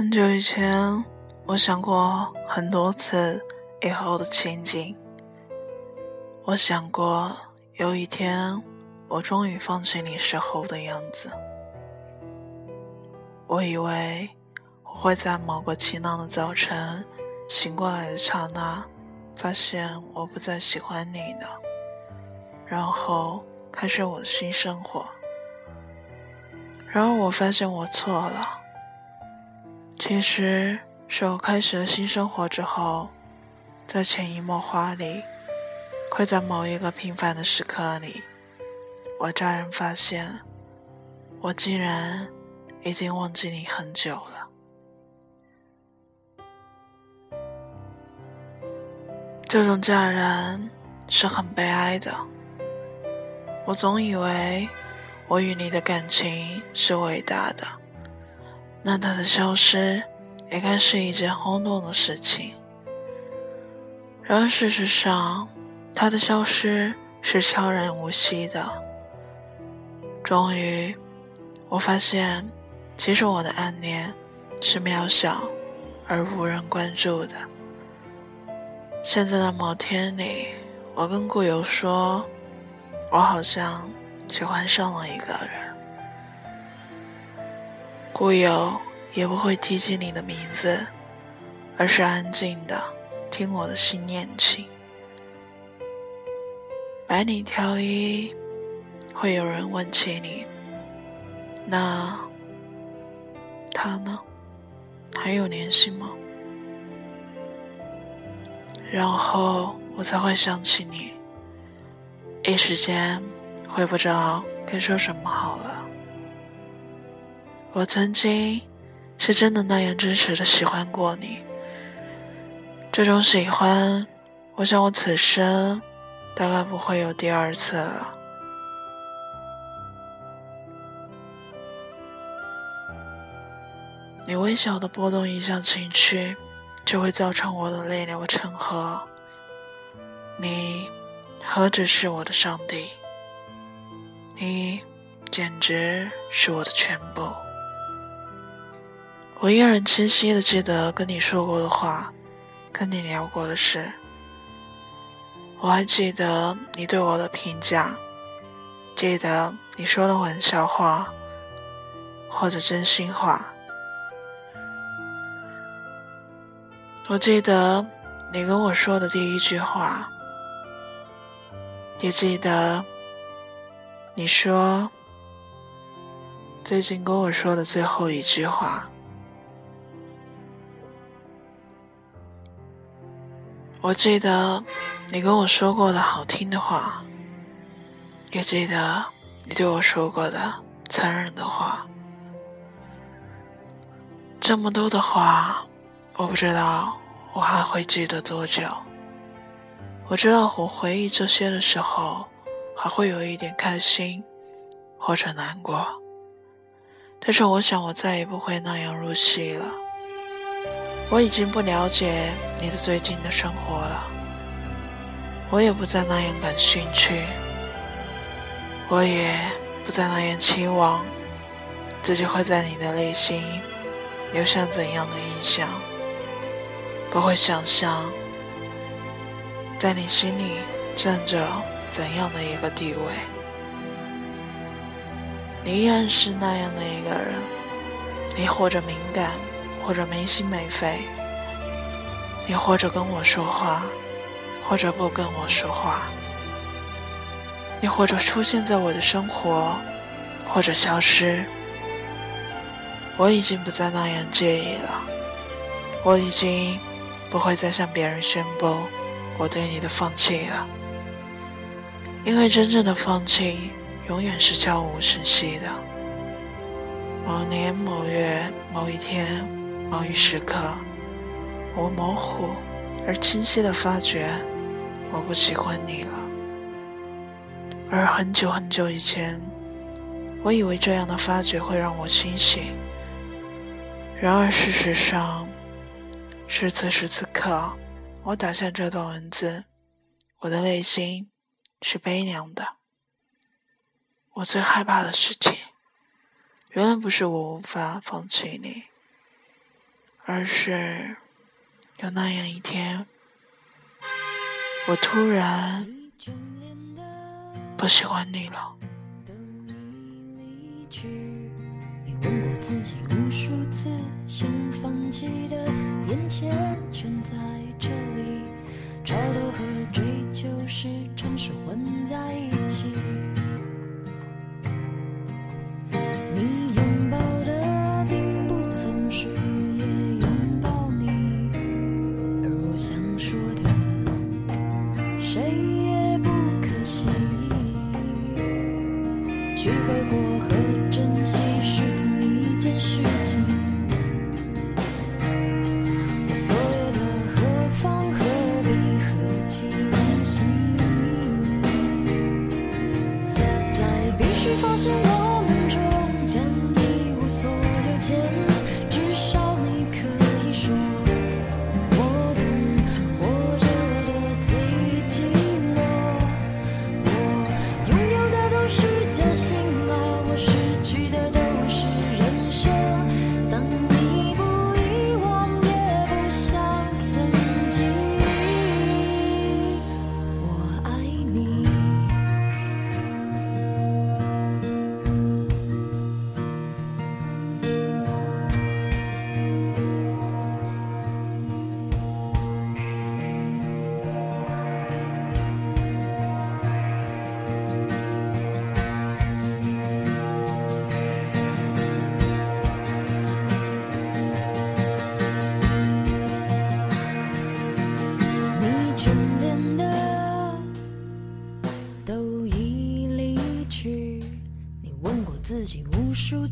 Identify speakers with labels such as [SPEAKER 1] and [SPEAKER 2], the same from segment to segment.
[SPEAKER 1] 很久以前，我想过很多次以后的情景。我想过有一天，我终于放弃你时候的样子。我以为我会在某个晴朗的早晨醒过来的刹那，发现我不再喜欢你了，然后开始我的新生活。然而，我发现我错了。其实是我开始了新生活之后，在潜移默化里，会在某一个平凡的时刻里，我乍然发现，我竟然已经忘记你很久了。这种乍然是很悲哀的。我总以为。我与你的感情是伟大的，那他的消失也该是一件轰动的事情。然而事实上，他的消失是悄然无息的。终于，我发现，其实我的暗恋是渺小而无人关注的。现在的某天里，我跟故友说，我好像。喜欢上了一个人，故友也不会提起你的名字，而是安静的听我的心念起。百里挑一，会有人问起你，那他呢？还有联系吗？然后我才会想起你，一时间。会不知道该说什么好了。我曾经是真的那样真实的喜欢过你，这种喜欢，我想我此生大概不会有第二次了。你微小的波动一下情绪，就会造成我的泪流成河。你何止是我的上帝？你简直是我的全部。我依然清晰的记得跟你说过的话，跟你聊过的事。我还记得你对我的评价，记得你说的玩笑话，或者真心话。我记得你跟我说的第一句话，也记得。你说，最近跟我说的最后一句话，我记得你跟我说过的好听的话，也记得你对我说过的残忍的话。这么多的话，我不知道我还会记得多久。我知道我回忆这些的时候。还会有一点开心，或者难过，但是我想我再也不会那样入戏了。我已经不了解你的最近的生活了，我也不再那样感兴趣，我也不再那样期望自己会在你的内心留下怎样的印象，不会想象在你心里站着。怎样的一个地位？你依然是那样的一个人，你或者敏感，或者没心没肺，你或者跟我说话，或者不跟我说话，你或者出现在我的生活，或者消失。我已经不再那样介意了，我已经不会再向别人宣布我对你的放弃了。因为真正的放弃，永远是悄无声息的。某年某月某一天某一时刻，我模糊而清晰的发觉，我不喜欢你了。而很久很久以前，我以为这样的发觉会让我清醒。然而事实上，是此时此刻，我打下这段文字，我的内心。是悲凉的。我最害怕的事情，原来不是我无法放弃你，
[SPEAKER 2] 而是有那样一天，我突然不喜欢你了。问过自己无数次，想放弃的眼前全在这里，超脱和追求时常是混在一起。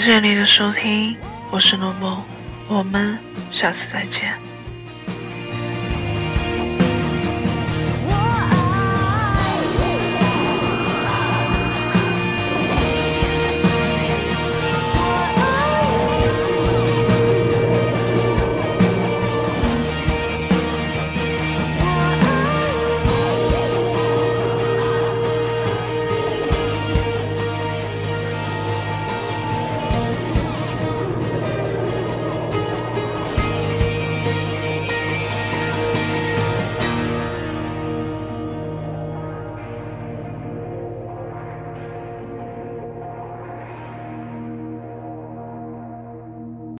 [SPEAKER 2] 谢你的收听，我是诺梦，我们下次再见。